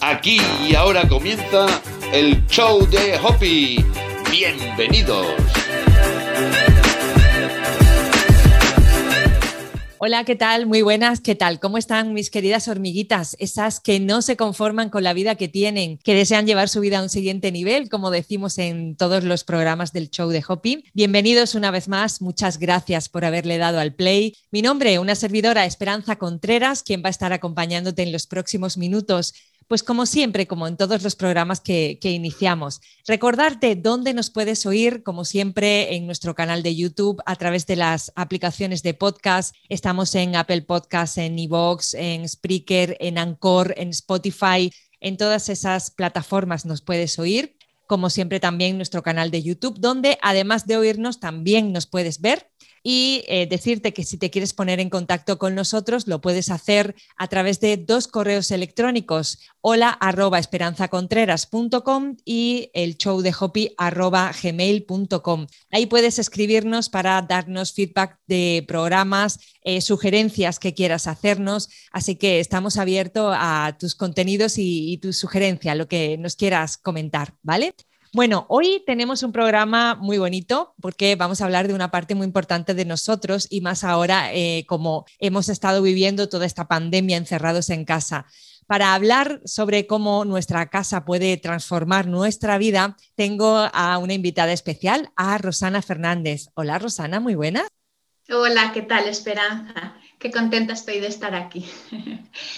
Aquí y ahora comienza el show de Hoppy. Bienvenidos. Hola, ¿qué tal? Muy buenas, ¿qué tal? ¿Cómo están mis queridas hormiguitas? Esas que no se conforman con la vida que tienen, que desean llevar su vida a un siguiente nivel, como decimos en todos los programas del show de Hoppy. Bienvenidos una vez más, muchas gracias por haberle dado al play. Mi nombre, una servidora Esperanza Contreras, quien va a estar acompañándote en los próximos minutos pues como siempre, como en todos los programas que, iniciamos, recordarte dónde nos puedes oír, como siempre, en nuestro canal de YouTube a través de las aplicaciones de podcast. Estamos en Apple Podcasts, en Evox, en Spreaker, en Anchor, en Spotify. En todas esas plataformas nos puedes oír como siempre también nuestro canal de YouTube, donde además de oírnos también nos puedes ver y eh, decirte que si te quieres poner en contacto con nosotros lo puedes hacer a través de dos correos electrónicos, hola arroba esperanzacontreras.com y el show de hopi arroba gmail.com. Ahí puedes escribirnos para darnos feedback de programas, eh, sugerencias que quieras hacernos, así que estamos abiertos a tus contenidos y, y tu sugerencia, lo que nos quieras comentar, ¿vale? Bueno, hoy tenemos un programa muy bonito porque vamos a hablar de una parte muy importante de nosotros y más ahora eh, como hemos estado viviendo toda esta pandemia encerrados en casa. Para hablar sobre cómo nuestra casa puede transformar nuestra vida, tengo a una invitada especial, a Rosana Fernández. Hola Rosana, muy buena. Hola, ¿qué tal Esperanza? Qué contenta estoy de estar aquí.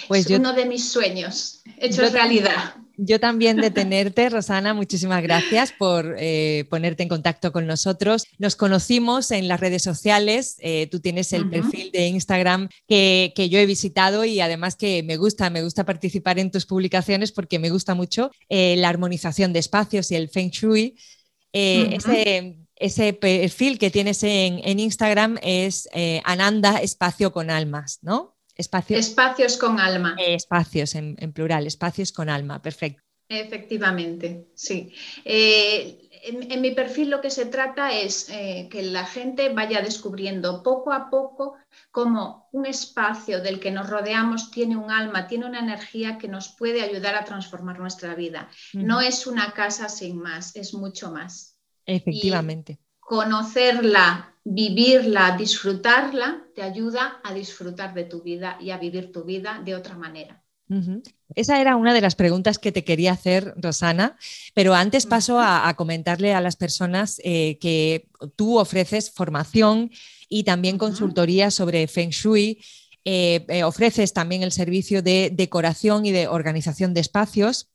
Pues es uno de mis sueños, hecho realidad. Yo también de tenerte, Rosana, muchísimas gracias por eh, ponerte en contacto con nosotros. Nos conocimos en las redes sociales, eh, tú tienes el perfil de Instagram que, yo he visitado y además que me gusta, me gusta participar en tus publicaciones porque me gusta mucho eh, la armonización de espacios y el feng shui. ese, perfil que tienes en, en Instagram es Ananda Espacio con Almas, ¿no? Espacios, con alma. Eh, espacios en, plural, espacios con alma, perfecto. Efectivamente, sí. Eh, en, mi perfil lo que se trata es eh, que la gente vaya descubriendo poco a poco cómo un espacio del que nos rodeamos tiene un alma, tiene una energía que nos puede ayudar a transformar nuestra vida. No es una casa sin más, es mucho más. Efectivamente. conocerla vivirla, disfrutarla, te ayuda a disfrutar de tu vida y a vivir tu vida de otra manera. Esa era una de las preguntas que te quería hacer, Rosana, pero antes paso a, comentarle a las personas eh, que tú ofreces formación y también consultoría sobre Feng Shui. Eh, eh, ofreces también el servicio de decoración y de organización de espacios.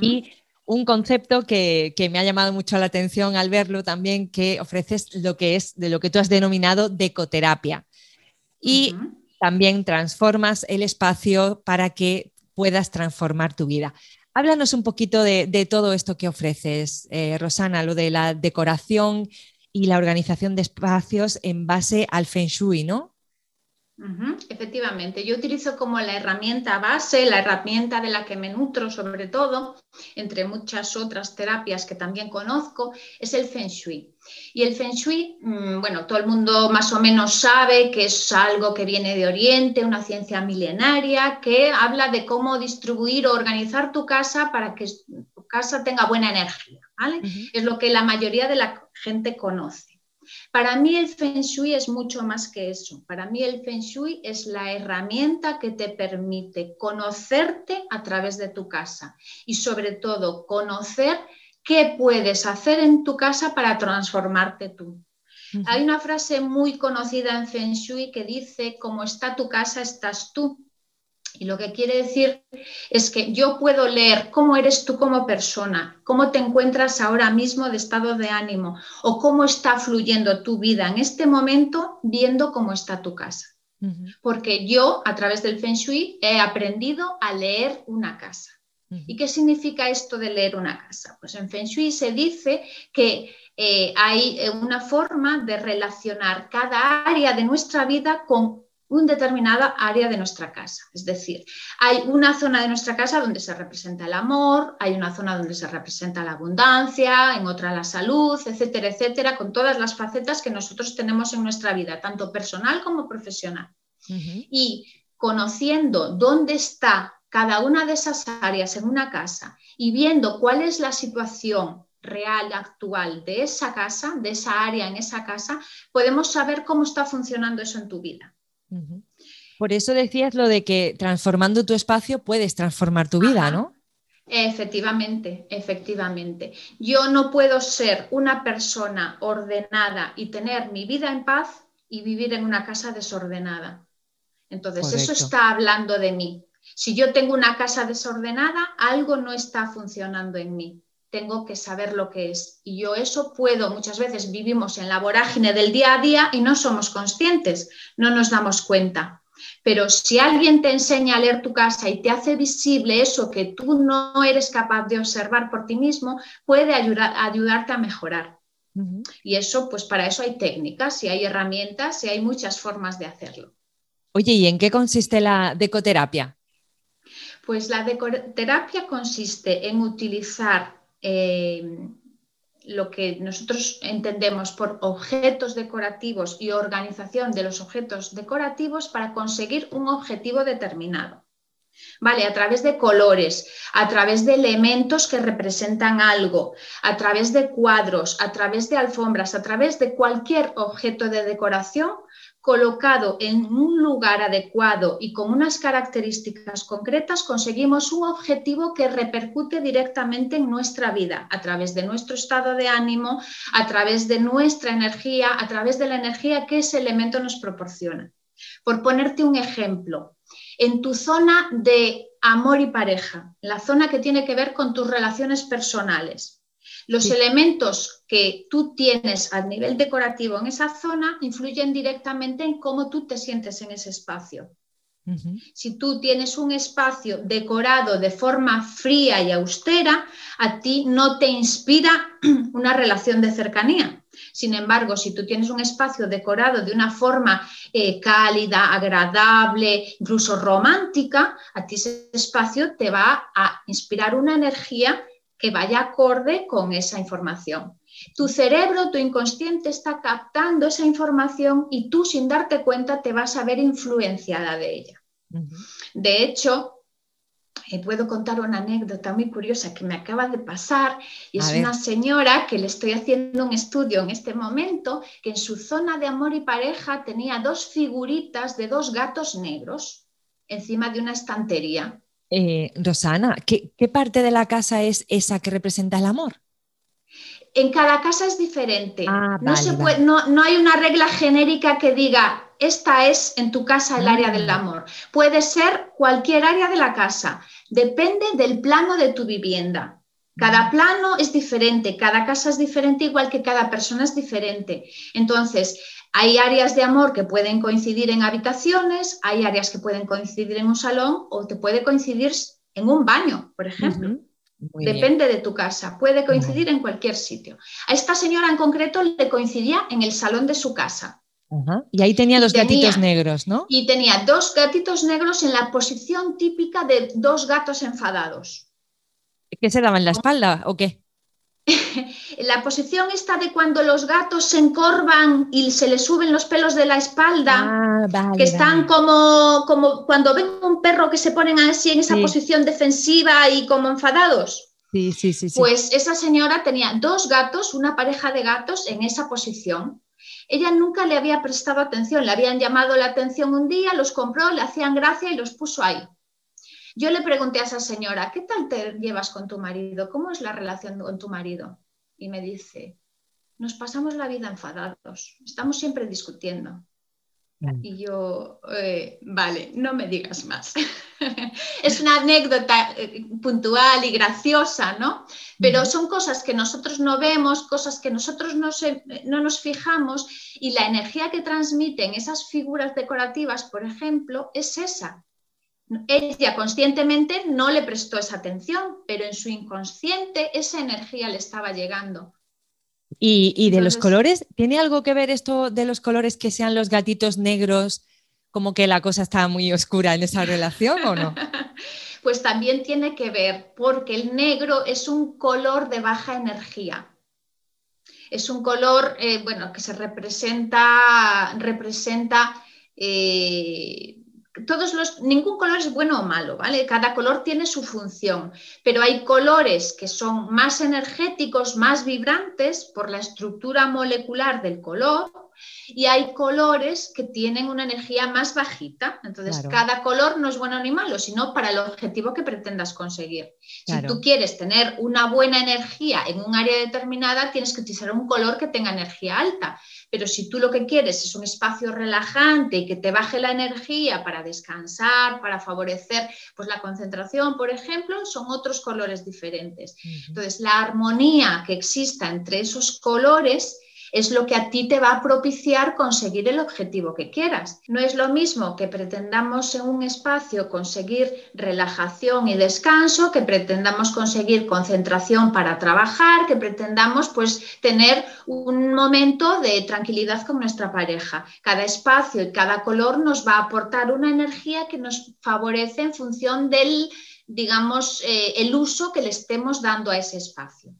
Y un concepto que, me ha llamado mucho la atención al verlo también, que ofreces lo que es de lo que tú has denominado decoterapia. Y también transformas el espacio para que puedas transformar tu vida. Háblanos un poquito de, todo esto que ofreces, eh, Rosana, lo de la decoración y la organización de espacios en base al Feng Shui, ¿no? Efectivamente, yo utilizo como la herramienta base, la herramienta de la que me nutro sobre todo, entre muchas otras terapias que también conozco, es el Feng Shui. Y el Feng Shui, mm, bueno, todo el mundo más o menos sabe que es algo que viene de Oriente, una ciencia milenaria que habla de cómo distribuir o organizar tu casa para que tu casa tenga buena energía, Es lo que la mayoría de la gente conoce. Para mí el Feng Shui es mucho más que eso. Para mí el Feng Shui es la herramienta que te permite conocerte a través de tu casa y sobre todo conocer qué puedes hacer en tu casa para transformarte tú. Hay una frase muy conocida en Feng Shui que dice, como está tu casa, estás tú. Y lo que quiere decir es que yo puedo leer cómo eres tú como persona, cómo te encuentras ahora mismo de estado de ánimo o cómo está fluyendo tu vida en este momento viendo cómo está tu casa. Porque yo a través del Feng Shui he aprendido a leer una casa. ¿Y qué significa esto de leer una casa? Pues en Feng Shui se dice que eh, hay eh, una forma de relacionar cada área de nuestra vida con una determinada área de nuestra casa. Es decir, hay una zona de nuestra casa donde se representa el amor, hay una zona donde se representa la abundancia, en otra la salud, etcétera, etcétera, con todas las facetas que nosotros tenemos en nuestra vida, tanto personal como profesional. Y conociendo dónde está cada una de esas áreas en una casa y viendo cuál es la situación real, actual de esa casa, de esa área en esa casa, podemos saber cómo está funcionando eso en tu vida. Por eso decías lo de que transformando tu espacio puedes transformar tu vida, ¿no? Efectivamente, efectivamente. Yo no puedo ser una persona ordenada y tener mi vida en paz y vivir en una casa desordenada. Entonces, eso está hablando de mí. Si yo tengo una casa desordenada, algo no está funcionando en mí tengo que saber lo que es. Y yo eso puedo, muchas veces vivimos en la vorágine del día a día y no somos conscientes, no nos damos cuenta. Pero si alguien te enseña a leer tu casa y te hace visible eso que tú no eres capaz de observar por ti mismo, puede ayudar, ayudarte a mejorar. Y eso, pues para eso hay técnicas y hay herramientas y hay muchas formas de hacerlo. Oye, ¿y en qué consiste la decoterapia? Pues la decoterapia consiste en utilizar eh, lo que nosotros entendemos por objetos decorativos y organización de los objetos decorativos para conseguir un objetivo determinado. ¿Vale? A través de colores, a través de elementos que representan algo, a través de cuadros, a través de alfombras, a través de cualquier objeto de decoración colocado en un lugar adecuado y con unas características concretas, conseguimos un objetivo que repercute directamente en nuestra vida, a través de nuestro estado de ánimo, a través de nuestra energía, a través de la energía que ese elemento nos proporciona. Por ponerte un ejemplo, en tu zona de amor y pareja, la zona que tiene que ver con tus relaciones personales, los elementos que tú tienes a nivel decorativo en esa zona influyen directamente en cómo tú te sientes en ese espacio. Si tú tienes un espacio decorado de forma fría y austera, a ti no te inspira una relación de cercanía. Sin embargo, si tú tienes un espacio decorado de una forma eh, cálida, agradable, incluso romántica, a ti ese espacio te va a inspirar una energía que vaya acorde con esa información. Tu cerebro, tu inconsciente está captando esa información y tú sin darte cuenta te vas a ver influenciada de ella. De hecho, eh, puedo contar una anécdota muy curiosa que me acaba de pasar y es una señora que le estoy haciendo un estudio en este momento que en su zona de amor y pareja tenía dos figuritas de dos gatos negros encima de una estantería. Eh, Rosana, ¿qué, parte de la casa es esa que representa el amor? En cada casa es diferente. Ah, no, hay una regla genérica que diga, esta es en tu casa el área del ah. amor. Puede ser cualquier área de la casa. Depende del plano de tu vivienda. Cada plano es diferente, cada casa es diferente, igual que cada persona es diferente. Entonces, hay áreas de amor que pueden coincidir en habitaciones, hay áreas que pueden coincidir en un salón o te puede coincidir en un baño, por ejemplo. Depende de tu casa, puede coincidir en cualquier sitio. A esta señora en concreto le coincidía en el salón de su casa. Y ahí tenía los gatitos negros, ¿no? Y tenía dos gatitos negros en la posición típica de dos gatos enfadados. ¿Qué se daban la espalda o qué? la posición está de cuando los gatos se encorvan y se les suben los pelos de la espalda, ah, que están como, como cuando ven un perro que se ponen así en esa posición defensiva y como enfadados. Sí, sí, sí, Pues esa señora tenía dos gatos, una pareja de gatos en esa posición. Ella nunca le había prestado atención, le habían llamado la atención un día, los compró, le hacían gracia y los puso ahí. Yo le pregunté a esa señora, ¿qué tal te llevas con tu marido? ¿Cómo es la relación con tu marido? Y me dice, nos pasamos la vida enfadados, estamos siempre discutiendo. Y yo, eh, vale, no me digas más. es una anécdota eh, puntual y graciosa, ¿no? Pero son cosas que nosotros no vemos, cosas que nosotros no, no nos fijamos y la energía que transmiten esas figuras decorativas, por ejemplo, es esa, ella conscientemente no le prestó esa atención, pero en su inconsciente esa energía le estaba llegando. ¿Y, de los colores? ¿Tiene algo que ver esto de los colores que sean los gatitos negros? Como que la cosa está muy oscura en esa relación o no? pues también tiene que ver, porque el negro es un color de baja energía. Es un color, eh, bueno, que se representa, representa eh, todos los, ningún color es bueno o malo, ¿vale? Cada color tiene su función, pero hay colores que son más energéticos, más vibrantes por la estructura molecular del color y hay colores que tienen una energía más bajita. Entonces, cada color no es bueno ni malo, sino para el objetivo que pretendas conseguir. Si tú quieres tener una buena energía en un área determinada, tienes que utilizar un color que tenga energía alta. Pero si tú lo que quieres es un espacio relajante y que te baje la energía para descansar, para favorecer pues, la concentración, por ejemplo, son otros colores diferentes. Entonces, la armonía que exista entre esos colores es lo que a ti te va a propiciar conseguir el objetivo que quieras. No es lo mismo que pretendamos en un espacio conseguir relajación y descanso, que pretendamos conseguir concentración para trabajar, que pretendamos pues tener un momento de tranquilidad con nuestra pareja. Cada espacio y cada color nos va a aportar una energía que nos favorece en función del digamos, eh, el uso que le estemos dando a ese espacio.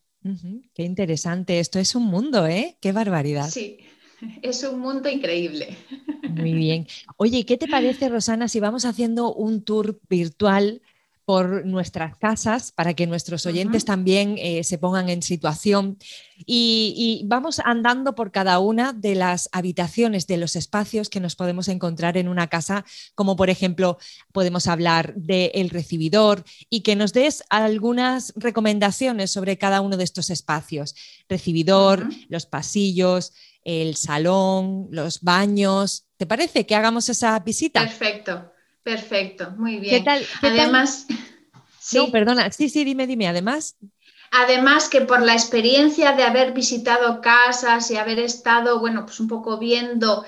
Qué interesante. Esto es un mundo, ¿eh? Qué barbaridad. Sí, es un mundo increíble. Muy bien. Oye, ¿qué te parece, Rosana, si vamos haciendo un tour virtual por nuestras casas para que nuestros oyentes también eh, se pongan en situación y, vamos andando por cada una de las habitaciones, de los espacios que nos podemos encontrar en una casa, como por ejemplo podemos hablar del recibidor y que nos des algunas recomendaciones sobre cada uno de estos espacios. Recibidor, los pasillos, el salón, los baños. ¿Te parece que hagamos esa visita? Perfecto. Perfecto, muy bien. ¿Qué tal? Además, sí. perdona, sí, sí, dime, dime, además. Además que por la experiencia de haber visitado casas y haber estado, bueno, pues un poco viendo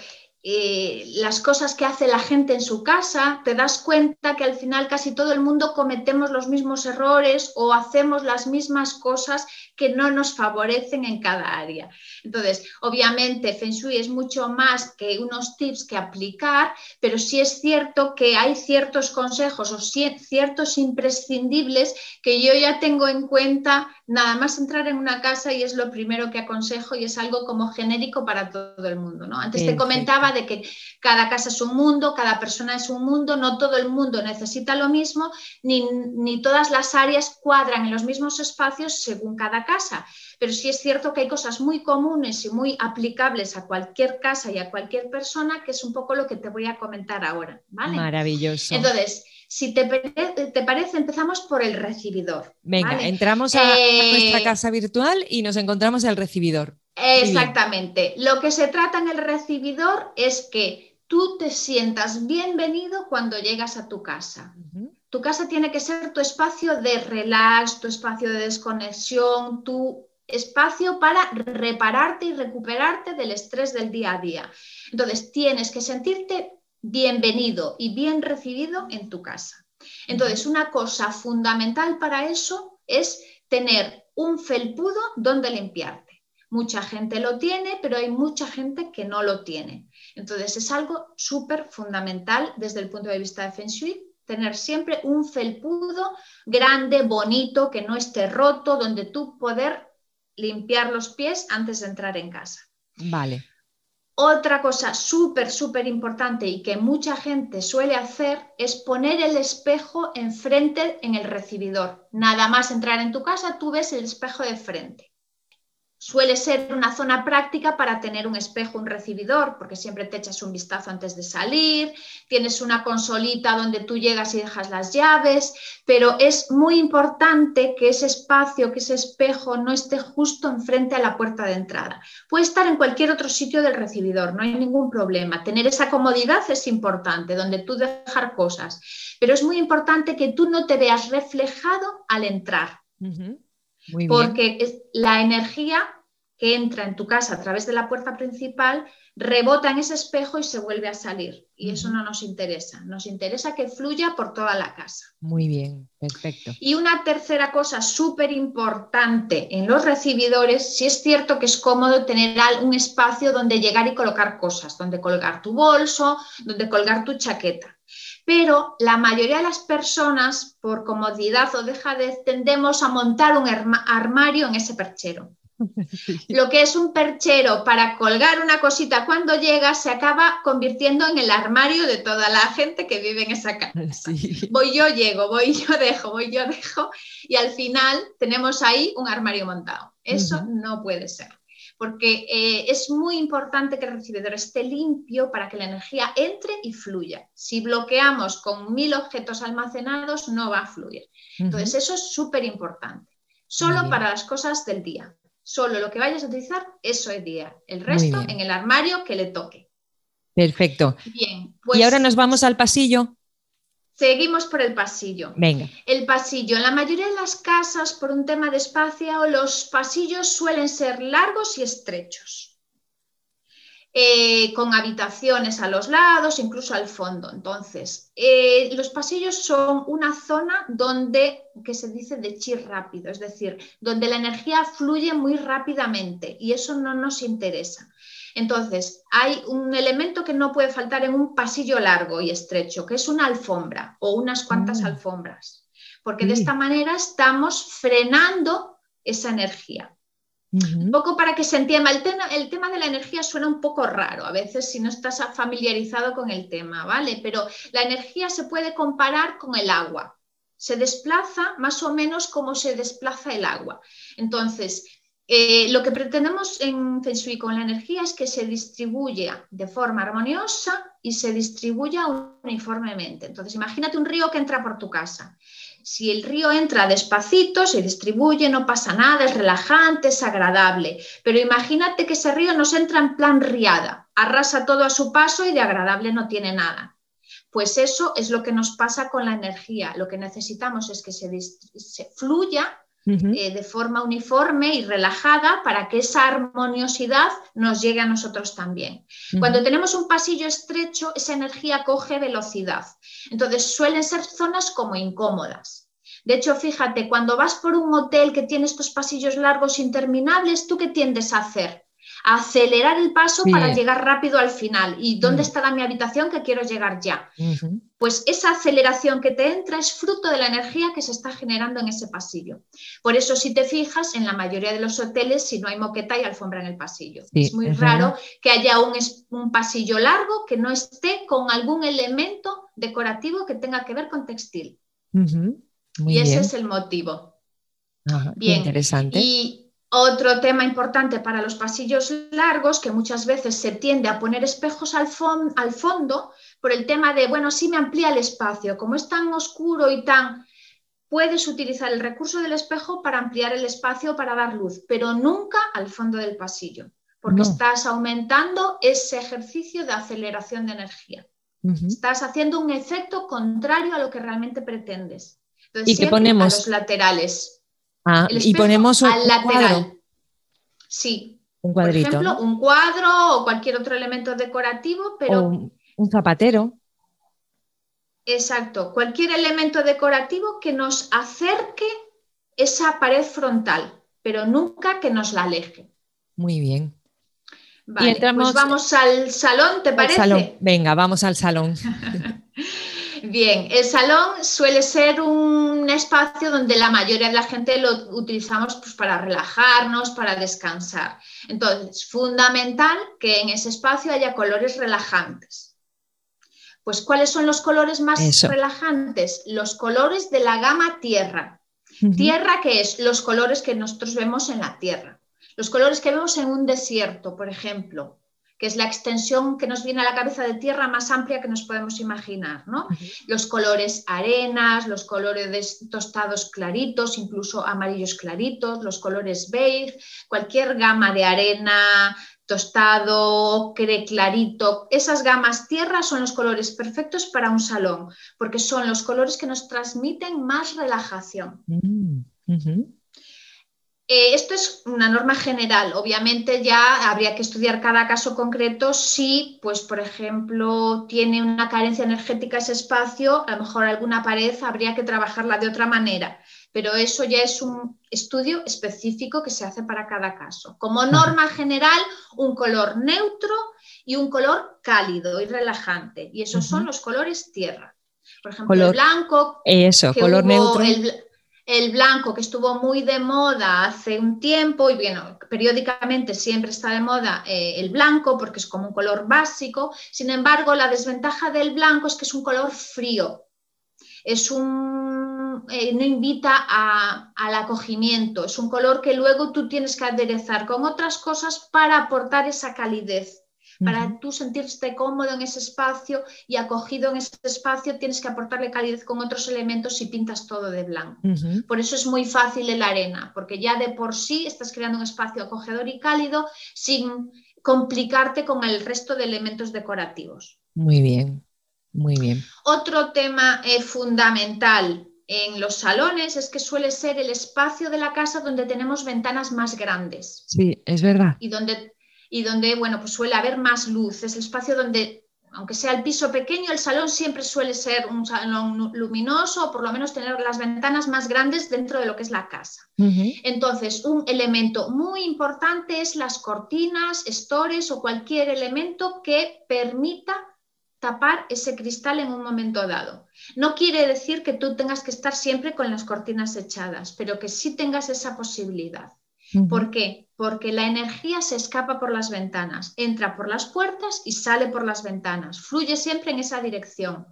eh, las cosas que hace la gente en su casa, te das cuenta que al final casi todo el mundo cometemos los mismos errores o hacemos las mismas cosas que no nos favorecen en cada área. Entonces, obviamente, Feng Shui es mucho más que unos tips que aplicar, pero sí es cierto que hay ciertos consejos o ciertos imprescindibles que yo ya tengo en cuenta nada más entrar en una casa y es lo primero que aconsejo y es algo como genérico para todo el mundo. ¿no? Antes te comentaba de que cada casa es un mundo, cada persona es un mundo, no todo el mundo necesita lo mismo, ni, ni todas las áreas cuadran en los mismos espacios según cada casa. Pero sí es cierto que hay cosas muy comunes y muy aplicables a cualquier casa y a cualquier persona, que es un poco lo que te voy a comentar ahora. ¿vale? Maravilloso. Entonces, si te, parece, empezamos por el recibidor. Venga, entramos a, nuestra eh, casa virtual y nos encontramos el recibidor. Exactamente. Lo que se trata en el recibidor es que tú te sientas bienvenido cuando llegas a tu casa. Tu casa tiene que ser tu espacio de relax, tu espacio de desconexión, tu espacio para repararte y recuperarte del estrés del día a día. Entonces, tienes que sentirte bienvenido y bien recibido en tu casa. Entonces, una cosa fundamental para eso es tener un felpudo donde limpiarte. Mucha gente lo tiene, pero hay mucha gente que no lo tiene. Entonces, es algo súper fundamental desde el punto de vista de Feng Shui, tener siempre un felpudo grande, bonito, que no esté roto, donde tú poder limpiar los pies antes de entrar en casa. Vale. Otra cosa súper, súper importante y que mucha gente suele hacer es poner el espejo enfrente en el recibidor. Nada más entrar en tu casa, tú ves el espejo de frente. Suele ser una zona práctica para tener un espejo, un recibidor, porque siempre te echas un vistazo antes de salir, tienes una consolita donde tú llegas y dejas las llaves, pero es muy importante que ese espacio, que ese espejo no esté justo enfrente a la puerta de entrada. Puede estar en cualquier otro sitio del recibidor, no hay ningún problema. Tener esa comodidad es importante, donde tú dejar cosas, pero es muy importante que tú no te veas reflejado al entrar porque es la energía que entra en tu casa a través de la puerta principal rebota en ese espejo y se vuelve a salir. Y eso no nos interesa. Nos interesa que fluya por toda la casa. Muy bien, perfecto. Y una tercera cosa súper importante en los recibidores, si es cierto que es cómodo tener un espacio donde llegar y colocar cosas, donde colgar tu bolso, donde colgar tu chaqueta pero la mayoría de las personas, por comodidad o dejadez, tendemos a montar un armario en ese perchero. Lo que es un perchero para colgar una cosita cuando llega se acaba convirtiendo en el armario de toda la gente que vive en esa casa. Voy yo, llego, voy yo, dejo, voy yo, dejo y al final tenemos ahí un armario montado. Eso no puede ser porque eh, es muy importante que el recibidor esté limpio para que la energía entre y fluya. Si bloqueamos con mil objetos almacenados, no va a fluir. Entonces, eso es súper importante. Solo para las cosas del día. Solo lo que vayas a utilizar, eso es día. El resto en el armario que le toque. Perfecto. Bien. y ahora pues nos vamos al pasillo. Seguimos por el pasillo. Venga. El pasillo. En la mayoría de las casas, por un tema de espacio, los pasillos suelen ser largos y estrechos, eh, con habitaciones a los lados, incluso al fondo. Entonces, eh, los pasillos son una zona donde, que se dice de chir rápido, es decir, donde la energía fluye muy rápidamente y eso no nos interesa. Entonces, hay un elemento que no puede faltar en un pasillo largo y estrecho, que es una alfombra o unas cuantas ah. alfombras, porque de esta manera estamos frenando esa energía. Un poco para que se entienda, el tema, el tema de la energía suena un poco raro a veces si no estás familiarizado con el tema, ¿vale? Pero la energía se puede comparar con el agua. Se desplaza más o menos como se desplaza el agua. Entonces, eh, lo que pretendemos en Feng con la energía es que se distribuya de forma armoniosa y se distribuya uniformemente. Entonces, imagínate un río que entra por tu casa. Si el río entra despacito, se distribuye, no pasa nada, es relajante, es agradable. Pero imagínate que ese río nos entra en plan riada, arrasa todo a su paso y de agradable no tiene nada. Pues eso es lo que nos pasa con la energía. Lo que necesitamos es que se fluya eh, de forma uniforme y relajada para que esa armoniosidad nos llegue a nosotros también. Cuando tenemos un pasillo estrecho, esa energía coge velocidad. Entonces suelen ser zonas como incómodas. De hecho, fíjate, cuando vas por un hotel que tiene estos pasillos largos interminables, ¿tú qué tiendes a hacer? Acelerar el paso para llegar rápido al final. ¿Y dónde mm. estará mi habitación que quiero llegar ya? Pues esa aceleración que te entra es fruto de la energía que se está generando en ese pasillo. Por eso, si te fijas, en la mayoría de los hoteles, si no hay moqueta, hay alfombra en el pasillo. es muy raro que haya un, un pasillo largo que no esté con algún elemento decorativo que tenga que ver con textil. y ese es el motivo. bien. Interesante. Y, otro tema importante para los pasillos largos, que muchas veces se tiende a poner espejos al, fondo por el tema de, bueno, si me amplía el espacio, como es tan oscuro y tan... Puedes utilizar el recurso del espejo para ampliar el espacio, para dar luz, pero nunca al fondo del pasillo, porque estás aumentando ese ejercicio de aceleración de energía. Estás haciendo un efecto contrario a lo que realmente pretendes. ¿Y qué ponemos? A los laterales. Ah, y ponemos un, al lateral. Sí. Un cuadrito. Por ejemplo, un cuadro o cualquier otro elemento decorativo, pero. un, zapatero. Exacto. Cualquier elemento decorativo que nos acerque esa pared frontal, pero nunca que nos la aleje. Muy bien. Vale, pues vamos al salón, ¿te parece? Venga, vamos al salón. Bien, el salón suele ser un espacio donde la mayoría de la gente lo utilizamos pues, para relajarnos, para descansar. Entonces, fundamental que en ese espacio haya colores relajantes. Pues, ¿cuáles son los colores más relajantes? Los colores de la gama tierra. Tierra, que es los colores que nosotros vemos en la tierra. Los colores que vemos en un desierto, por ejemplo, que es la extensión que nos viene a la cabeza de tierra más amplia que nos podemos imaginar. ¿no? Los colores arenas, los colores tostados claritos, incluso amarillos claritos, los colores beige, cualquier gama de arena, tostado, ocre, clarito, esas gamas tierra son los colores perfectos para un salón, porque son los colores que nos transmiten más relajación. Mm, eh, esto es una norma general. Obviamente ya habría que estudiar cada caso concreto si, pues, por ejemplo, tiene una carencia energética ese espacio, a lo mejor alguna pared habría que trabajarla de otra manera. Pero eso ya es un estudio específico que se hace para cada caso. Como norma general, un color neutro y un color cálido y relajante. Y esos son los colores tierra. Por ejemplo, el blanco. Eso, color neutro el blanco que estuvo muy de moda hace un tiempo y bueno, periódicamente siempre está de moda eh, el blanco porque es como un color básico. Sin embargo, la desventaja del blanco es que es un color frío. Es un, eh, no invita al acogimiento. Es un color que luego tú tienes que aderezar con otras cosas para aportar esa calidez para tú sentirte cómodo en ese espacio y acogido en ese espacio, tienes que aportarle calidez con otros elementos y pintas todo de blanco. Por eso es muy fácil en la arena, porque ya de por sí estás creando un espacio acogedor y cálido sin complicarte con el resto de elementos decorativos. Muy bien, muy bien. Otro tema eh, fundamental en los salones es que suele ser el espacio de la casa donde tenemos ventanas más grandes. Sí, es verdad. Y donde y donde, bueno, pues suele haber más luz. Es el espacio donde, aunque sea el piso pequeño, el salón siempre suele ser un salón luminoso o por lo menos tener las ventanas más grandes dentro de lo que es la casa. Entonces, un elemento muy importante es las cortinas, estores o cualquier elemento que permita tapar ese cristal en un momento dado. No quiere decir que tú tengas que estar siempre con las cortinas echadas, pero que sí tengas esa posibilidad. ¿Por qué? Porque la energía se escapa por las ventanas, entra por las puertas y sale por las ventanas, fluye siempre en esa dirección.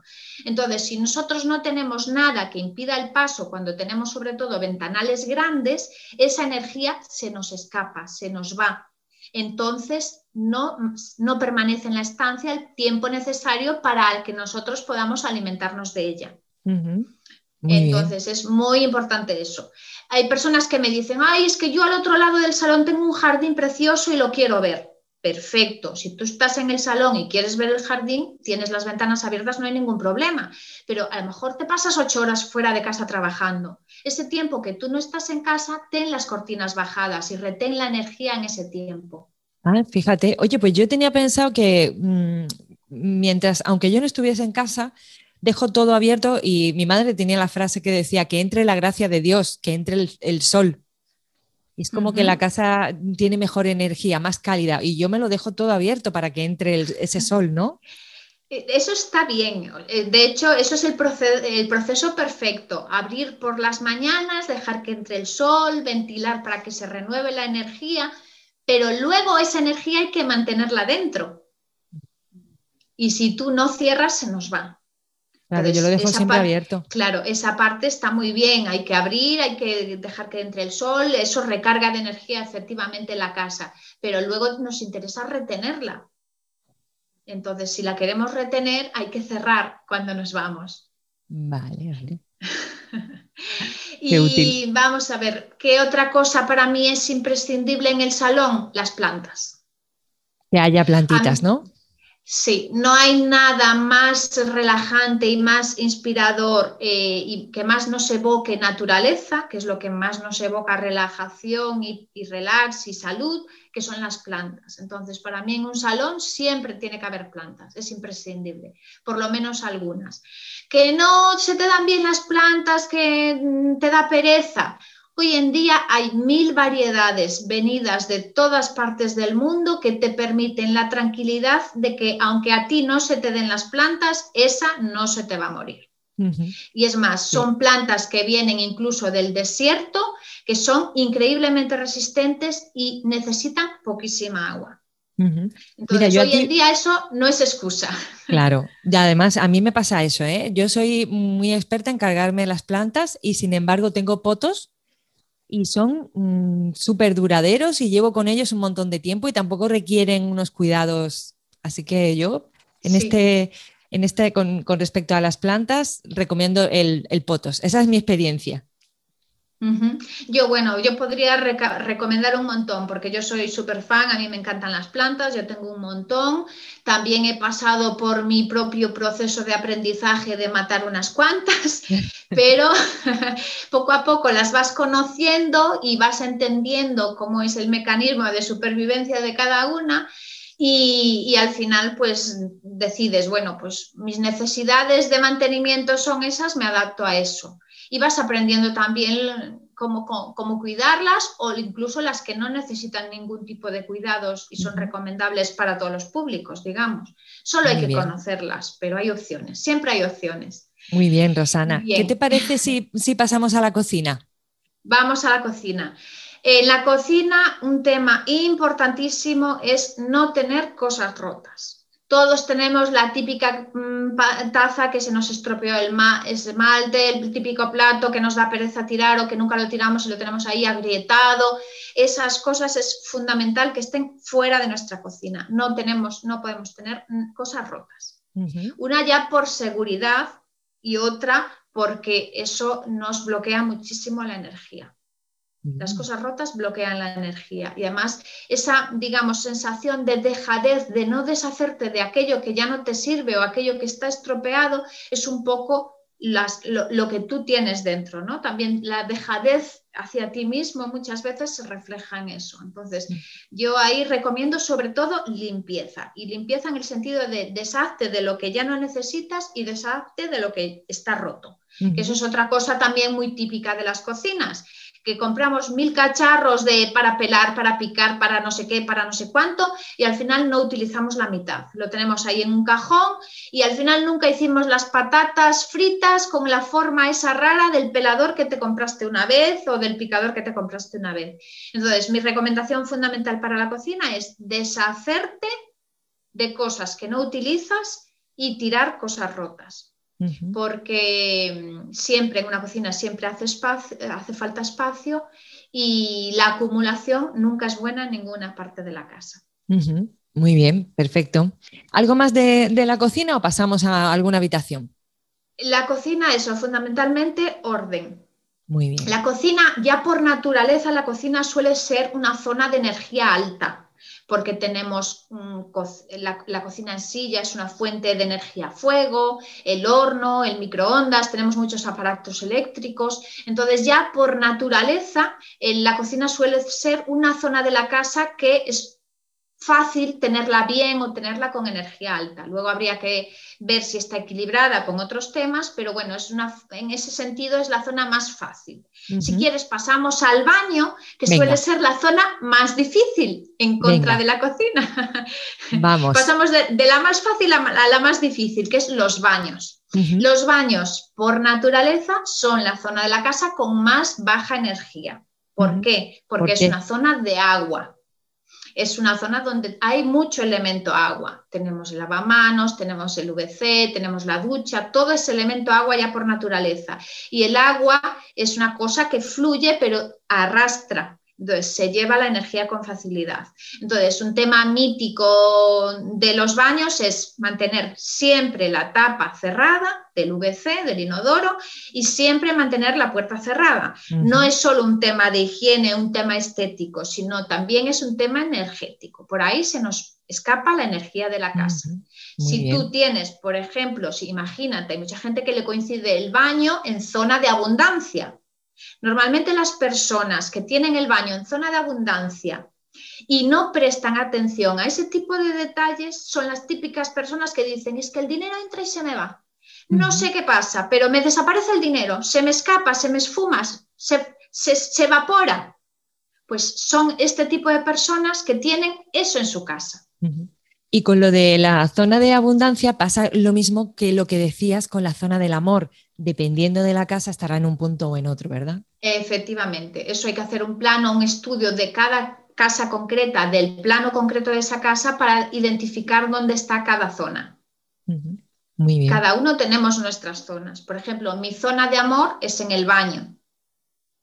Entonces, si nosotros no tenemos nada que impida el paso cuando tenemos sobre todo ventanales grandes, esa energía se nos escapa, se nos va. Entonces, no, no permanece en la estancia el tiempo necesario para que nosotros podamos alimentarnos de ella. Entonces, es muy importante eso hay personas que me dicen, ay, es que yo al otro lado del salón tengo un jardín precioso y lo quiero ver. Perfecto, si tú estás en el salón y quieres ver el jardín, tienes las ventanas abiertas, no hay ningún problema, pero a lo mejor te pasas ocho horas fuera de casa trabajando. Ese tiempo que tú no estás en casa, ten las cortinas bajadas y retén la energía en ese tiempo. Ah, fíjate, oye, pues yo tenía pensado que mm, mientras, aunque yo no estuviese en casa, dejo todo abierto y mi madre tenía la frase que decía que entre la gracia de Dios, que entre el, sol. es como que la casa tiene mejor energía, más cálida, y yo me lo dejo todo abierto para que entre ese sol, ¿no? E, eso está bien. Eh, de hecho, eso es el, el, proceso perfecto. Abrir por las mañanas, dejar que entre el sol, ventilar para que se renueve la energía, pero luego esa energía hay que mantenerla dentro. Y si tú no cierras, se nos va. Claro, yo lo dejo siempre abierto. Claro, esa parte está muy bien, hay que abrir, hay que dejar que entre el sol, eso recarga de energía efectivamente la casa, pero luego nos interesa retenerla. Entonces, si la queremos retener, hay que cerrar cuando nos vamos. Vale, vale. y vamos a ver, ¿qué otra cosa para mí es imprescindible en el salón? Las plantas. Que haya plantitas, ¿no? Sí, no hay nada más relajante y más inspirador eh, y que más nos evoque naturaleza, que es lo que más nos evoca relajación y, relax y salud, que son las plantas. Entonces, para mí en un salón siempre tiene que haber plantas, es imprescindible, por lo menos algunas. Que no se te dan bien las plantas, que mm, te da pereza, Hoy en día hay mil variedades venidas de todas partes del mundo que te permiten la tranquilidad de que aunque a ti no se te den las plantas, esa no se te va a morir. Y es más, son plantas que vienen incluso del desierto, que son increíblemente resistentes y necesitan poquísima agua. Entonces, hoy en día eso no es excusa. Claro, y además a mí me pasa eso, ¿eh? Yo soy muy experta en cargarme las plantas y sin embargo tengo potos y son mm, súper duraderos y llevo con ellos un montón de tiempo y tampoco requieren unos cuidados. Así que yo en este, en este con, respecto a las plantas, recomiendo el, el potos. Esa es mi experiencia. Yo, bueno, yo podría recomendar un montón porque yo soy súper fan, a mí me encantan las plantas, yo tengo un montón. También he pasado por mi propio proceso de aprendizaje de matar unas cuantas, pero poco a poco las vas conociendo y vas entendiendo cómo es el mecanismo de supervivencia de cada una. Y, y, al final pues decides, bueno, pues mis necesidades de mantenimiento son esas, me adapto a eso y vas aprendiendo también cómo, cómo, cuidarlas o incluso las que no necesitan ningún tipo de cuidados y son recomendables para todos los públicos, digamos. Solo hay que conocerlas, pero hay opciones, siempre hay opciones. Muy bien, Rosana. ¿Qué te parece si, si pasamos a la cocina? Vamos a la cocina. En la cocina, un tema importantísimo es no tener cosas rotas. Todos tenemos la típica mm, taza que se nos estropeó el esmalte, el típico plato que nos da pereza tirar o que nunca lo tiramos y lo tenemos ahí agrietado. Esas cosas es fundamental que estén fuera de nuestra cocina. No, tenemos, no podemos tener mm, cosas rotas. Una ya por seguridad y otra porque eso nos bloquea muchísimo la energía. Las cosas rotas bloquean la energía y además esa, digamos, sensación de dejadez, de no deshacerte de aquello que ya no te sirve o aquello que está estropeado, es un poco lo, que tú tienes dentro, ¿no? También la dejadez hacia ti mismo muchas veces se refleja en eso. Entonces, yo ahí recomiendo sobre todo limpieza y limpieza en el sentido de deshazte de lo que ya no necesitas y deshazte de lo que está roto. Eso es otra cosa también muy típica de las cocinas que compramos mil cacharros de, para pelar, para picar, para no sé qué, para no sé cuánto, y al final no utilizamos la mitad. Lo tenemos ahí en un cajón y al final nunca hicimos las patatas fritas con la forma esa rara del pelador que te compraste una vez o del picador que te compraste una vez. Entonces, mi recomendación fundamental para la cocina es deshacerte de cosas que no utilizas y tirar cosas rotas porque mm, siempre en una cocina siempre hace, espacio, hace falta espacio y la acumulación nunca es buena en ninguna parte de la casa. Muy bien, perfecto. ¿Algo más de, la cocina o pasamos a alguna habitación? La cocina, eso, fundamentalmente orden. Muy bien. La cocina, ya por naturaleza, la cocina suele ser una zona de energía alta porque tenemos la, cocina en sí ya es una fuente de energía fuego, el horno, el microondas, tenemos muchos aparatos eléctricos. Entonces ya por naturaleza la cocina suele ser una zona de la casa que es fácil tenerla bien o tenerla con energía alta. Luego habría que ver si está equilibrada con otros temas, pero bueno, es una, en ese sentido es la zona más fácil. Si quieres, pasamos al baño, que suele ser la zona más difícil en contra de la cocina. Vamos. Pasamos de, la más fácil a, la más difícil, que es los baños. Los baños, por naturaleza, son la zona de la casa con más baja energía. ¿Por qué? Porque es una zona de agua es una zona donde hay mucho elemento agua. Tenemos el lavamanos, tenemos el VC, tenemos la ducha, todo ese elemento agua ya por naturaleza. Y el agua es una cosa que fluye pero arrastra. Entonces, se lleva la energía con facilidad. Entonces, un tema mítico de los baños es mantener siempre la tapa cerrada del VC, del inodoro, y siempre mantener la puerta cerrada. No es solo un tema de higiene, un tema estético, sino también es un tema energético. Por ahí se nos escapa la energía de la casa. Si tú tienes, por ejemplo, si imagínate, hay mucha gente que le coincide el baño en zona de abundancia. Normalmente las personas que tienen el baño en zona de abundancia y no prestan atención a ese tipo de detalles son las típicas personas que dicen, es que el dinero entra y se me va. No sé qué pasa, pero me desaparece el dinero, se me escapa, se me esfuma, se, evapora. Pues son este tipo de personas que tienen eso en su casa. Y con lo de la zona de abundancia pasa lo mismo que lo que decías con la zona del amor. Dependiendo de la casa estará en un punto o en otro, ¿verdad? Efectivamente, eso hay que hacer un plano, un estudio de cada casa concreta, del plano concreto de esa casa para identificar dónde está cada zona. Muy bien. Cada uno tenemos nuestras zonas. Por ejemplo, mi zona de amor es en el baño.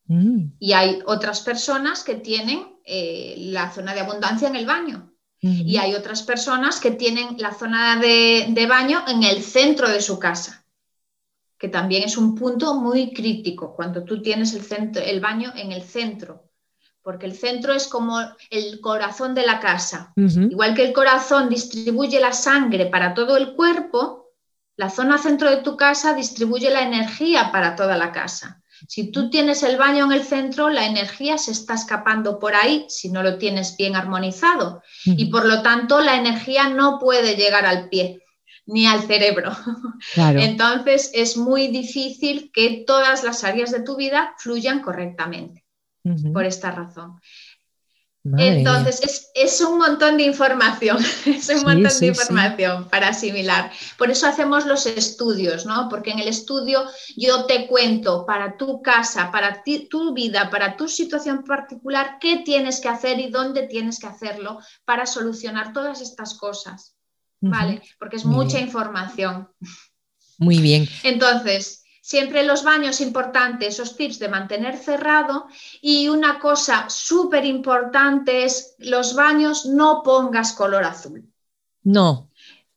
Mm. Y hay otras personas que tienen eh, la zona de abundancia en el baño. Y hay otras personas que tienen la zona de, baño en el centro de su casa, que también es un punto muy crítico cuando tú tienes el, centro, el baño en el centro, porque el centro es como el corazón de la casa. Igual que el corazón distribuye la sangre para todo el cuerpo, la zona centro de tu casa distribuye la energía para toda la casa. Si tú tienes el baño en el centro, la energía se está escapando por ahí si no lo tienes bien armonizado y por lo tanto la energía no puede llegar al pie ni al cerebro. Entonces es muy difícil que todas las áreas de tu vida fluyan correctamente por esta razón. Entonces, es, un montón de información, es un montón de información para asimilar. Por eso hacemos los estudios, ¿no? Porque en el estudio yo te cuento para tu casa, para ti, tu vida, para tu situación particular, qué tienes que hacer y dónde tienes que hacerlo para solucionar todas estas cosas, ¿vale? Porque es mucha información. Muy bien. Entonces, Siempre los baños importantes, esos tips de mantener cerrado. Y una cosa súper importante es los baños no pongas color azul. No.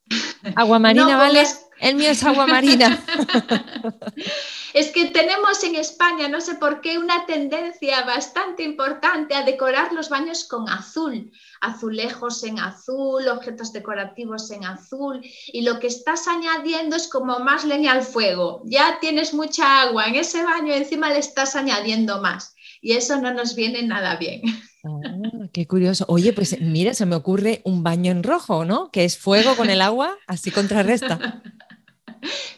Agua marina, ¿vale? El mío es agua marina. es que tenemos en España, no sé por qué, una tendencia bastante importante a decorar los baños con azul, azulejos en azul, objetos decorativos en azul, y lo que estás añadiendo es como más leña al fuego. Ya tienes mucha agua en ese baño encima le estás añadiendo más, y eso no nos viene nada bien. Ah, qué curioso. Oye, pues mira, se me ocurre un baño en rojo, ¿no? Que es fuego con el agua, así contrarresta.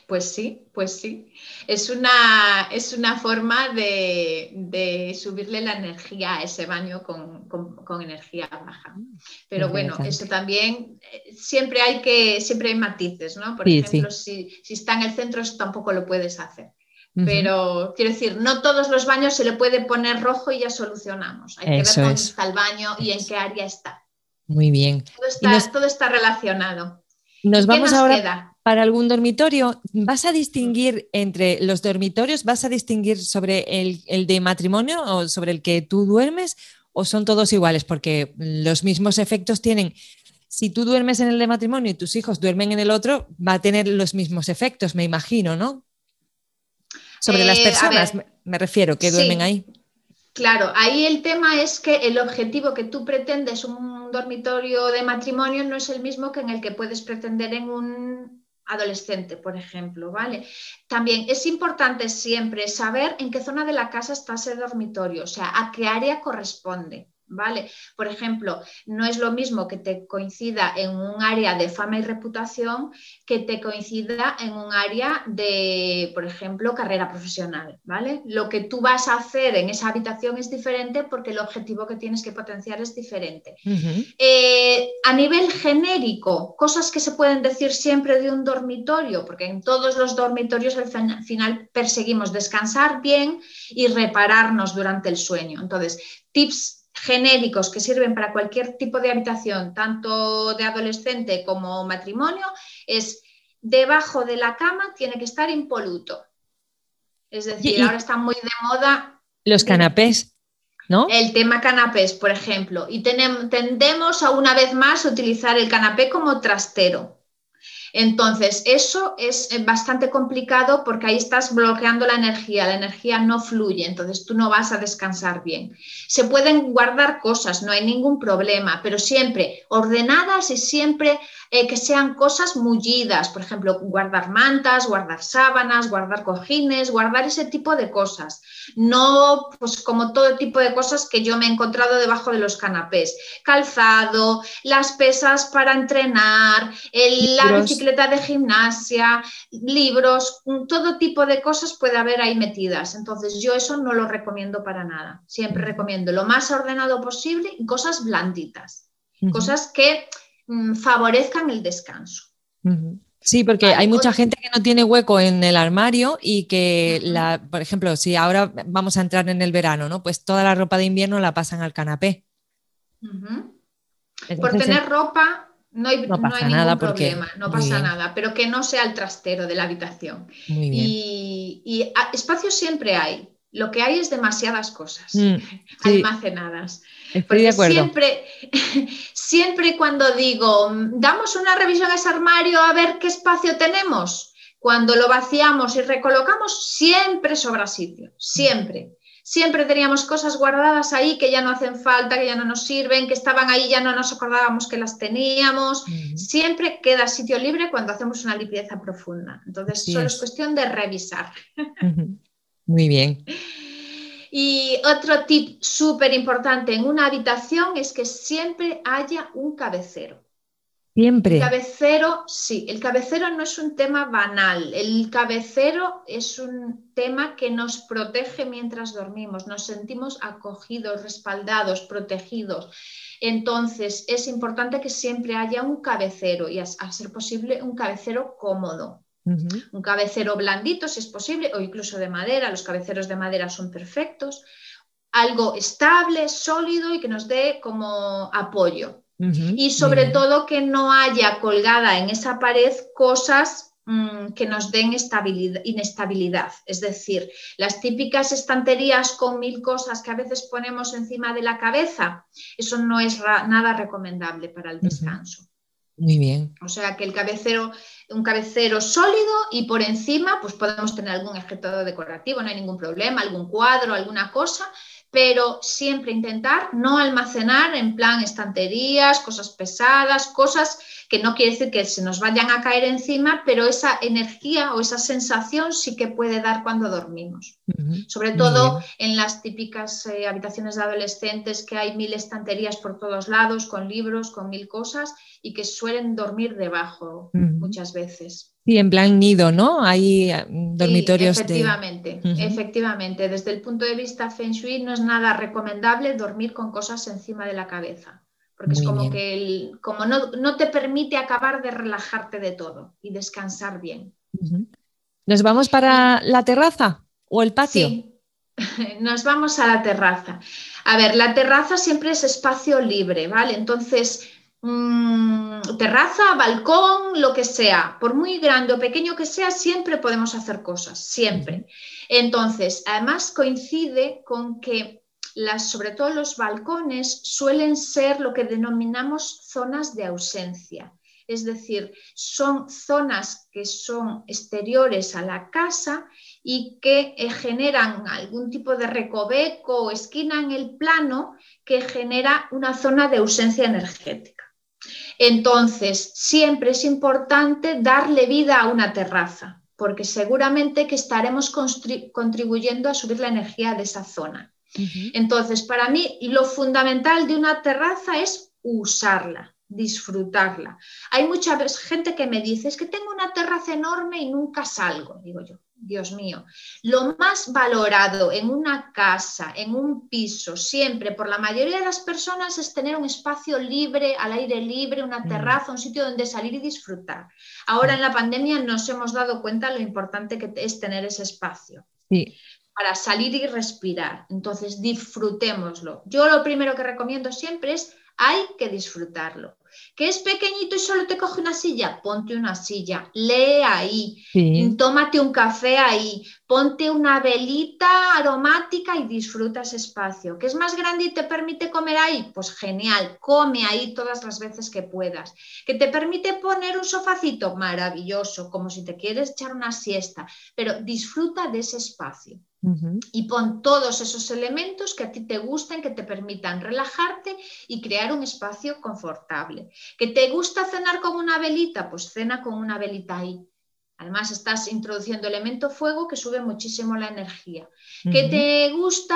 Pues sí, pues sí. Es una, es una forma de, subirle la energía a ese baño con, energía baja. Pero bueno, eso también eh, siempre hay que, siempre hay matices, ¿no? Por ejemplo, Si, está en el centro, eso tampoco lo puedes hacer. Pero quiero decir, no todos los baños se le puede poner rojo y ya solucionamos. Hay que ver dónde está el baño y en qué área está. Muy bien. Todo está, todo está relacionado. Nos vamos ahora para algún dormitorio, ¿vas a distinguir entre los dormitorios, vas a distinguir sobre el, de matrimonio o sobre el que tú duermes o son todos iguales? Porque los mismos efectos tienen. Si tú duermes en el de matrimonio y tus hijos duermen en el otro, va a tener los mismos efectos, me imagino, ¿no? Sobre las eh, personas, me refiero, que duermen ahí. Claro, ahí el tema es que el objetivo que tú pretendes un dormitorio de matrimonio no es el mismo que en el que puedes pretender en un adolescente, por ejemplo, ¿vale? También es importante siempre saber en qué zona de la casa está ese dormitorio, o sea, a qué área corresponde. ¿Vale? Por ejemplo, no es lo mismo que te coincida en un área de fama y reputación que te coincida en un área de, por ejemplo, carrera profesional, ¿vale? Lo que tú vas a hacer en esa habitación es diferente porque el objetivo que tienes que potenciar es diferente. Eh, a nivel genérico, cosas que se pueden decir siempre de un dormitorio, porque en todos los dormitorios al final perseguimos descansar bien y repararnos durante el sueño. Entonces, tips genéricos que sirven para cualquier tipo de habitación, tanto de adolescente como matrimonio, es debajo de la cama tiene que estar impoluto. Es decir, ahora está muy de moda. Los canapés, ¿no? El tema canapés, por ejemplo. Y tenemos, tendemos a una vez más utilizar el canapé como trastero. Entonces, eso es eh, bastante complicado porque ahí estás bloqueando la energía, la energía no fluye, entonces tú no vas a descansar bien. Se pueden guardar cosas, no hay ningún problema, pero siempre ordenadas y siempre eh, que sean cosas mullidas, por ejemplo, guardar mantas, guardar sábanas, guardar cojines, guardar ese tipo de cosas. No, pues como todo tipo de cosas que yo me he encontrado debajo de los canapés. Calzado, las pesas para entrenar, la bicicleta de gimnasia, libros, todo tipo de cosas puede haber ahí metidas. Entonces yo eso no lo recomiendo para nada. Siempre recomiendo lo más ordenado posible y cosas blanditas. Cosas que Mm, favorezcan el descanso. Sí, porque hay mucha gente que no tiene hueco en el armario y que, la, por ejemplo, si ahora vamos a entrar en el verano, ¿no? Pues toda la ropa de invierno la pasan al canapé. por tener ropa no hay, no ningún nada problema, no pasa nada, pero que no sea el trastero de la habitación. Y, y, espacio siempre hay, lo que hay es demasiadas cosas mm, almacenadas. Estoy de acuerdo. Siempre, siempre cuando digo, damos una revisión a ese armario a ver qué espacio tenemos, cuando lo vaciamos y recolocamos, siempre sobra sitio, siempre. Siempre teníamos cosas guardadas ahí que ya no hacen falta, que ya no nos sirven, que estaban ahí, ya no nos acordábamos que las teníamos. Siempre queda sitio libre cuando hacemos una limpieza profunda. Entonces, solo es. cuestión de revisar. Muy bien. Y otro tip súper importante en una habitación es que siempre haya un cabecero. Siempre. El cabecero, sí, el cabecero no es un tema banal. El cabecero es un tema que nos protege mientras dormimos. Nos sentimos acogidos, respaldados, protegidos. Entonces, es importante que siempre haya un cabecero y, a, ser posible, un cabecero cómodo. Un cabecero blandito, si es posible, o incluso de madera. Los cabeceros de madera son perfectos. Algo estable, sólido y que nos dé como apoyo y sobre todo que no haya colgada en esa pared cosas mm, que nos den inestabilidad. Es decir, las típicas estanterías con mil cosas que a veces ponemos encima de la cabeza, eso no es nada recomendable para el descanso. Muy bien. O sea que el cabecero, un cabecero sólido y por encima, pues podemos tener algún objeto decorativo, no hay ningún problema, algún cuadro, alguna cosa, pero siempre intentar no almacenar en plan estanterías, cosas pesadas, cosas que no quiere decir que se nos vayan a caer encima, pero esa energía o esa sensación sí que puede dar cuando dormimos. Sobre todo en las típicas eh, habitaciones de adolescentes que hay mil estanterías por todos lados, con libros, con mil cosas, y que suelen dormir debajo muchas veces. Sí, en plan nido, ¿no? Hay eh, dormitorios. efectivamente, efectivamente. Desde el punto de vista Feng Shui no es nada recomendable dormir con cosas encima de la cabeza, porque es como que como no, te permite acabar de relajarte de todo y descansar bien. ¿Nos vamos para la terraza o el patio? Sí, nos vamos a la terraza. A ver, la terraza siempre es espacio libre, ¿vale? Entonces, Mm, terraza, balcón, lo que sea, por muy grande o pequeño que sea, siempre podemos hacer cosas, siempre. Entonces, además coincide con que las, sobre todo los balcones suelen ser lo que denominamos zonas de ausencia. Es decir, son zonas que son exteriores a la casa y que eh, generan algún tipo de recoveco o esquina en el plano que genera una zona de ausencia energética. Entonces, siempre es importante darle vida a una terraza, porque seguramente que estaremos contribuyendo a subir la energía de esa zona. Entonces, para mí, lo fundamental de una terraza es usarla, disfrutarla. Hay mucha gente que me dice, es que tengo una terraza enorme y nunca salgo, digo yo. Dios mío, lo más valorado en una casa, en un piso, siempre por la mayoría de las personas es tener un espacio libre, al aire libre, una mm. terraza, un sitio donde salir y disfrutar. Ahora en la pandemia nos hemos dado cuenta lo importante que es tener ese espacio. Para salir y respirar. Entonces, disfrutémoslo. Yo lo primero que recomiendo siempre es hay que disfrutarlo. ¿Que es pequeñito y solo te coge una silla? Ponte una silla, lee ahí, tómate un café ahí, ponte una velita aromática y disfruta ese espacio. ¿Que es más grande y te permite comer ahí? Pues genial, come ahí todas las veces que puedas. ¿Que te permite poner un sofacito? Maravilloso, como si te quieres echar una siesta, pero disfruta de ese espacio. Y pon todos esos elementos que a ti te gusten, que te permitan relajarte y crear un espacio confortable. ¿Que te gusta cenar con una velita? Pues cena con una velita ahí. Además, estás introduciendo elemento fuego que sube muchísimo la energía. ¿Que te gusta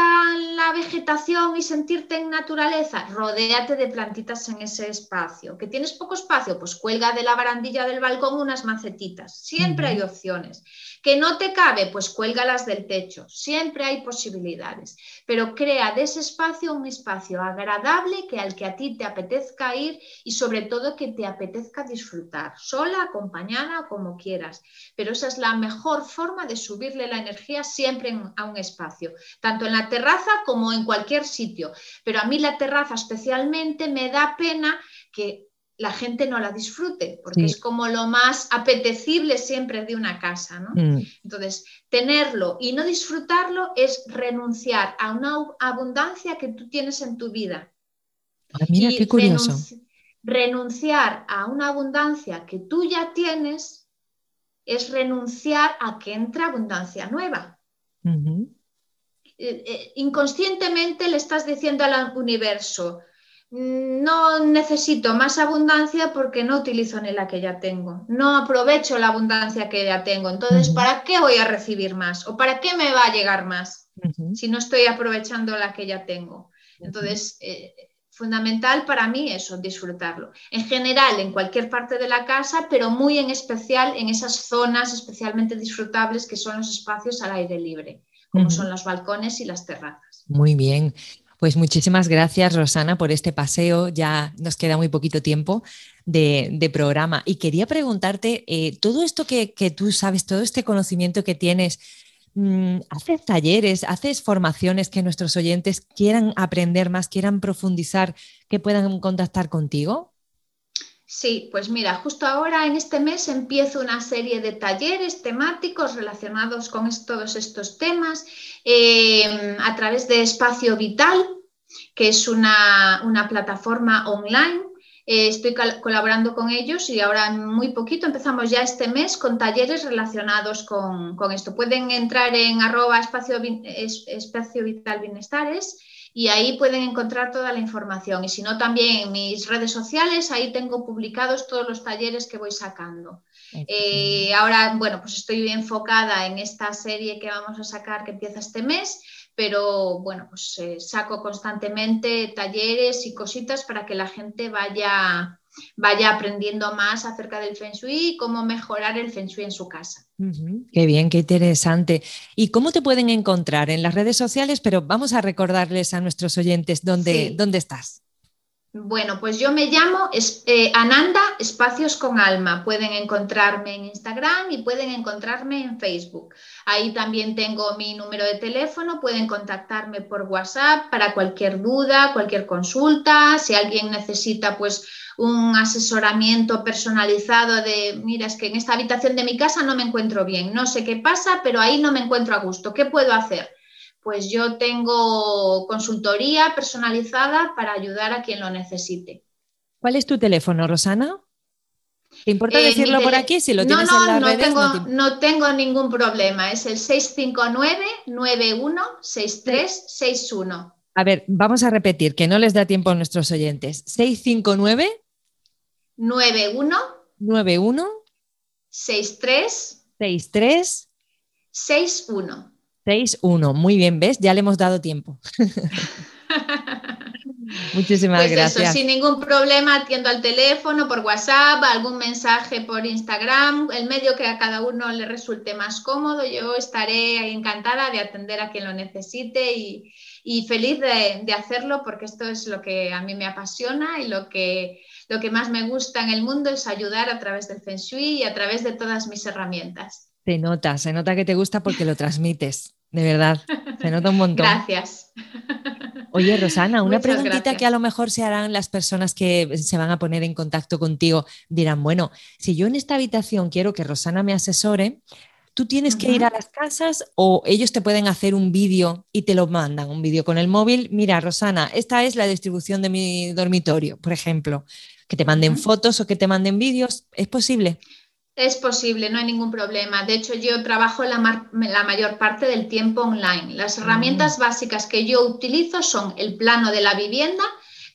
la vegetación y sentirte en naturaleza? Rodéate de plantitas en ese espacio. ¿Que tienes poco espacio? Pues cuelga de la barandilla del balcón unas macetitas. Siempre hay opciones. ¿Que no te cabe? Pues cuélgalas del techo. Siempre hay posibilidades. Pero crea de ese espacio un espacio agradable que al que a ti te apetezca ir y sobre todo que te apetezca disfrutar, sola, acompañada, como quieras. Pero esa es la mejor forma de subirle la energía siempre a un espacio, tanto en la terraza como en cualquier sitio. Pero a mí la terraza especialmente me da pena que la gente no la disfrute, porque es como lo más apetecible siempre de una casa. ¿no? Mm. Entonces, tenerlo y no disfrutarlo es renunciar a una abundancia que tú tienes en tu vida. Ah, mira, qué curioso. renunciar a una abundancia que tú ya tienes es renunciar a que entre abundancia nueva. Eh, eh, inconscientemente le estás diciendo al universo, no necesito más abundancia porque no utilizo ni la que ya tengo, no aprovecho la abundancia que ya tengo. Entonces, ¿para qué voy a recibir más? ¿O para qué me va a llegar más si no estoy aprovechando la que ya tengo? Entonces, eh, Fundamental para mí eso, disfrutarlo. En general, en cualquier parte de la casa, pero muy en especial en esas zonas especialmente disfrutables que son los espacios al aire libre, como son los balcones y las terrazas. Muy bien. Pues muchísimas gracias, Rosana, por este paseo. Ya nos queda muy poquito tiempo de, programa. Y quería preguntarte, eh, todo esto que, que, tú sabes, todo este conocimiento que tienes, ¿haces talleres, haces formaciones que nuestros oyentes quieran aprender más, quieran profundizar, que puedan contactar contigo? Sí, pues mira, justo ahora en este mes empiezo una serie de talleres temáticos relacionados con todos estos temas em, a través de Espacio Vital, que es una, plataforma online. Eh, estoy colaborando con ellos y ahora muy poquito empezamos ya este mes con talleres relacionados con, esto. Pueden entrar en arroba espacio, espacio vital bienestares y ahí pueden encontrar toda la información. Y si no, también en mis redes sociales, ahí tengo publicados todos los talleres que voy sacando. Eh, ahora, bueno, pues estoy enfocada en esta serie que vamos a sacar que empieza este mes, pero bueno, pues eh, saco constantemente talleres y cositas para que la gente vaya vaya aprendiendo más acerca del Feng Shui y cómo mejorar el Feng Shui en su casa. Qué bien, qué interesante. ¿Y cómo te pueden encontrar en las redes sociales? Pero vamos a recordarles a nuestros oyentes dónde, dónde estás. Bueno, pues yo me llamo eh, Ananda Espacios con Alma. Pueden encontrarme en Instagram y pueden encontrarme en Facebook. Ahí también tengo mi número de teléfono. Pueden contactarme por WhatsApp para cualquier duda, cualquier consulta. Si alguien necesita, pues un asesoramiento personalizado de, mira, es que en esta habitación de mi casa no me encuentro bien, no sé qué pasa, pero ahí no me encuentro a gusto, ¿qué puedo hacer? Pues yo tengo consultoría personalizada para ayudar a quien lo necesite. ¿Cuál es tu teléfono, Rosana? ¿Te importa eh, decirlo por aquí si lo tienes no, en las no redes? Tengo, no, tengo ningún problema, es el 659 916361. A ver, vamos a repetir, que no les da tiempo a nuestros oyentes. 659 91 91 63 63 61. 61. Muy bien, ¿ves? Ya le hemos dado tiempo. Muchísimas pues gracias. sin ningún problema atiendo al teléfono, por WhatsApp, algún mensaje por Instagram, el medio que a cada uno le resulte más cómodo. Yo estaré encantada de atender a quien lo necesite y, feliz de, de, hacerlo porque esto es lo que a mí me apasiona y lo que lo que más me gusta en el mundo es ayudar a través del Feng Shui y a través de todas mis herramientas. Se nota, se nota que te gusta porque lo transmites, de verdad. Se nota un montón. Gracias. Oye, Rosana, una preguntita que a lo mejor se harán las personas que se van a poner en contacto contigo. Dirán, bueno, si yo en esta habitación quiero que Rosana me asesore, ¿Tú tienes que ir a las casas o ellos te pueden hacer un vídeo y te lo mandan, un vídeo con el móvil? Mira, Rosana, esta es la distribución de mi dormitorio, por ejemplo que te manden fotos o que te manden vídeos. ¿Es posible? Es posible, no hay ningún problema. De hecho, yo trabajo la, mayor parte del tiempo online. Las mm. herramientas básicas que yo utilizo son el plano de la vivienda,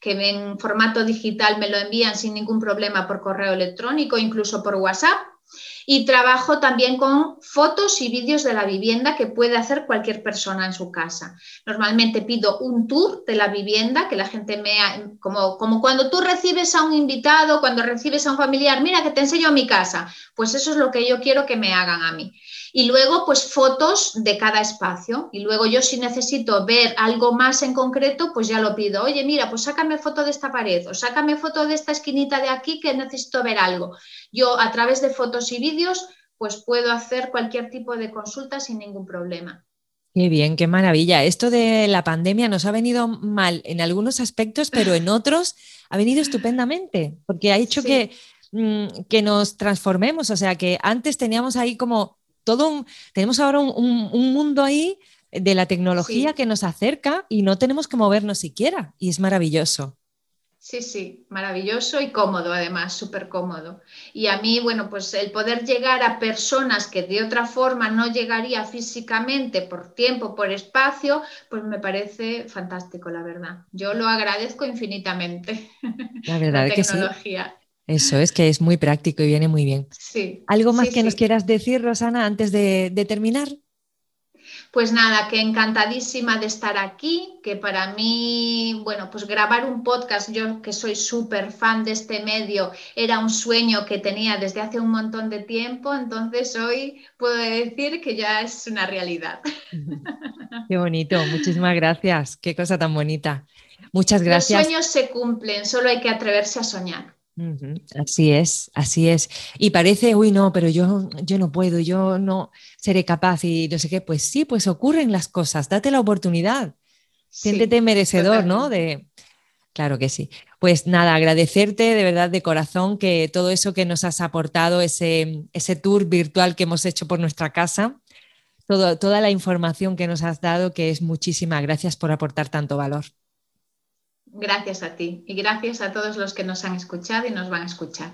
que en formato digital me lo envían sin ningún problema por correo electrónico, incluso por WhatsApp y trabajo también con fotos y vídeos de la vivienda que puede hacer cualquier persona en su casa. Normalmente pido un tour de la vivienda, que la gente me... Como, como cuando tú recibes a un invitado, cuando recibes a un familiar, mira que te enseño mi casa, pues eso es lo que yo quiero que me hagan a mí. Y luego, pues fotos de cada espacio. Y luego yo si necesito ver algo más en concreto, pues ya lo pido. Oye, mira, pues sácame foto de esta pared o sácame foto de esta esquinita de aquí que necesito ver algo. Yo a través de fotos y vídeos, pues puedo hacer cualquier tipo de consulta sin ningún problema. Qué bien, qué maravilla. Esto de la pandemia nos ha venido mal en algunos aspectos, pero en otros ha venido estupendamente, porque ha hecho que, mm, que nos transformemos. O sea, que antes teníamos ahí como todo tenemos ahora un, mundo ahí de la tecnología que nos acerca y no tenemos que movernos siquiera y es maravilloso. Sí, sí, maravilloso y cómodo además, súper cómodo. Y a mí, bueno, pues el poder llegar a personas que de otra forma no llegaría físicamente por tiempo, por espacio, pues me parece fantástico, la verdad. Yo lo agradezco infinitamente. La verdad es que sí. Eso es que es muy práctico y viene muy bien. Sí. ¿Algo más que nos quieras decir, Rosana, antes de, terminar? Pues nada, que encantadísima de estar aquí, que para mí, bueno, pues grabar un podcast, yo que soy súper fan de este medio, era un sueño que tenía desde hace un montón de tiempo, entonces hoy puedo decir que ya es una realidad. Qué bonito, muchísimas gracias, qué cosa tan bonita. Muchas gracias. Los sueños se cumplen, solo hay que atreverse a soñar. Así es, así es. Y parece, uy, no, pero yo, yo no puedo, yo no seré capaz y no sé qué. Pues sí, pues ocurren las cosas, date la oportunidad. Siéntete merecedor, ¿no? De... Claro que sí. Pues nada, agradecerte de verdad de corazón que todo eso que nos has aportado, ese, ese tour virtual que hemos hecho por nuestra casa, todo, toda la información que nos has dado, que es muchísima. Gracias por aportar tanto valor. Gracias a ti y gracias a todos los que nos han escuchado y nos van a escuchar.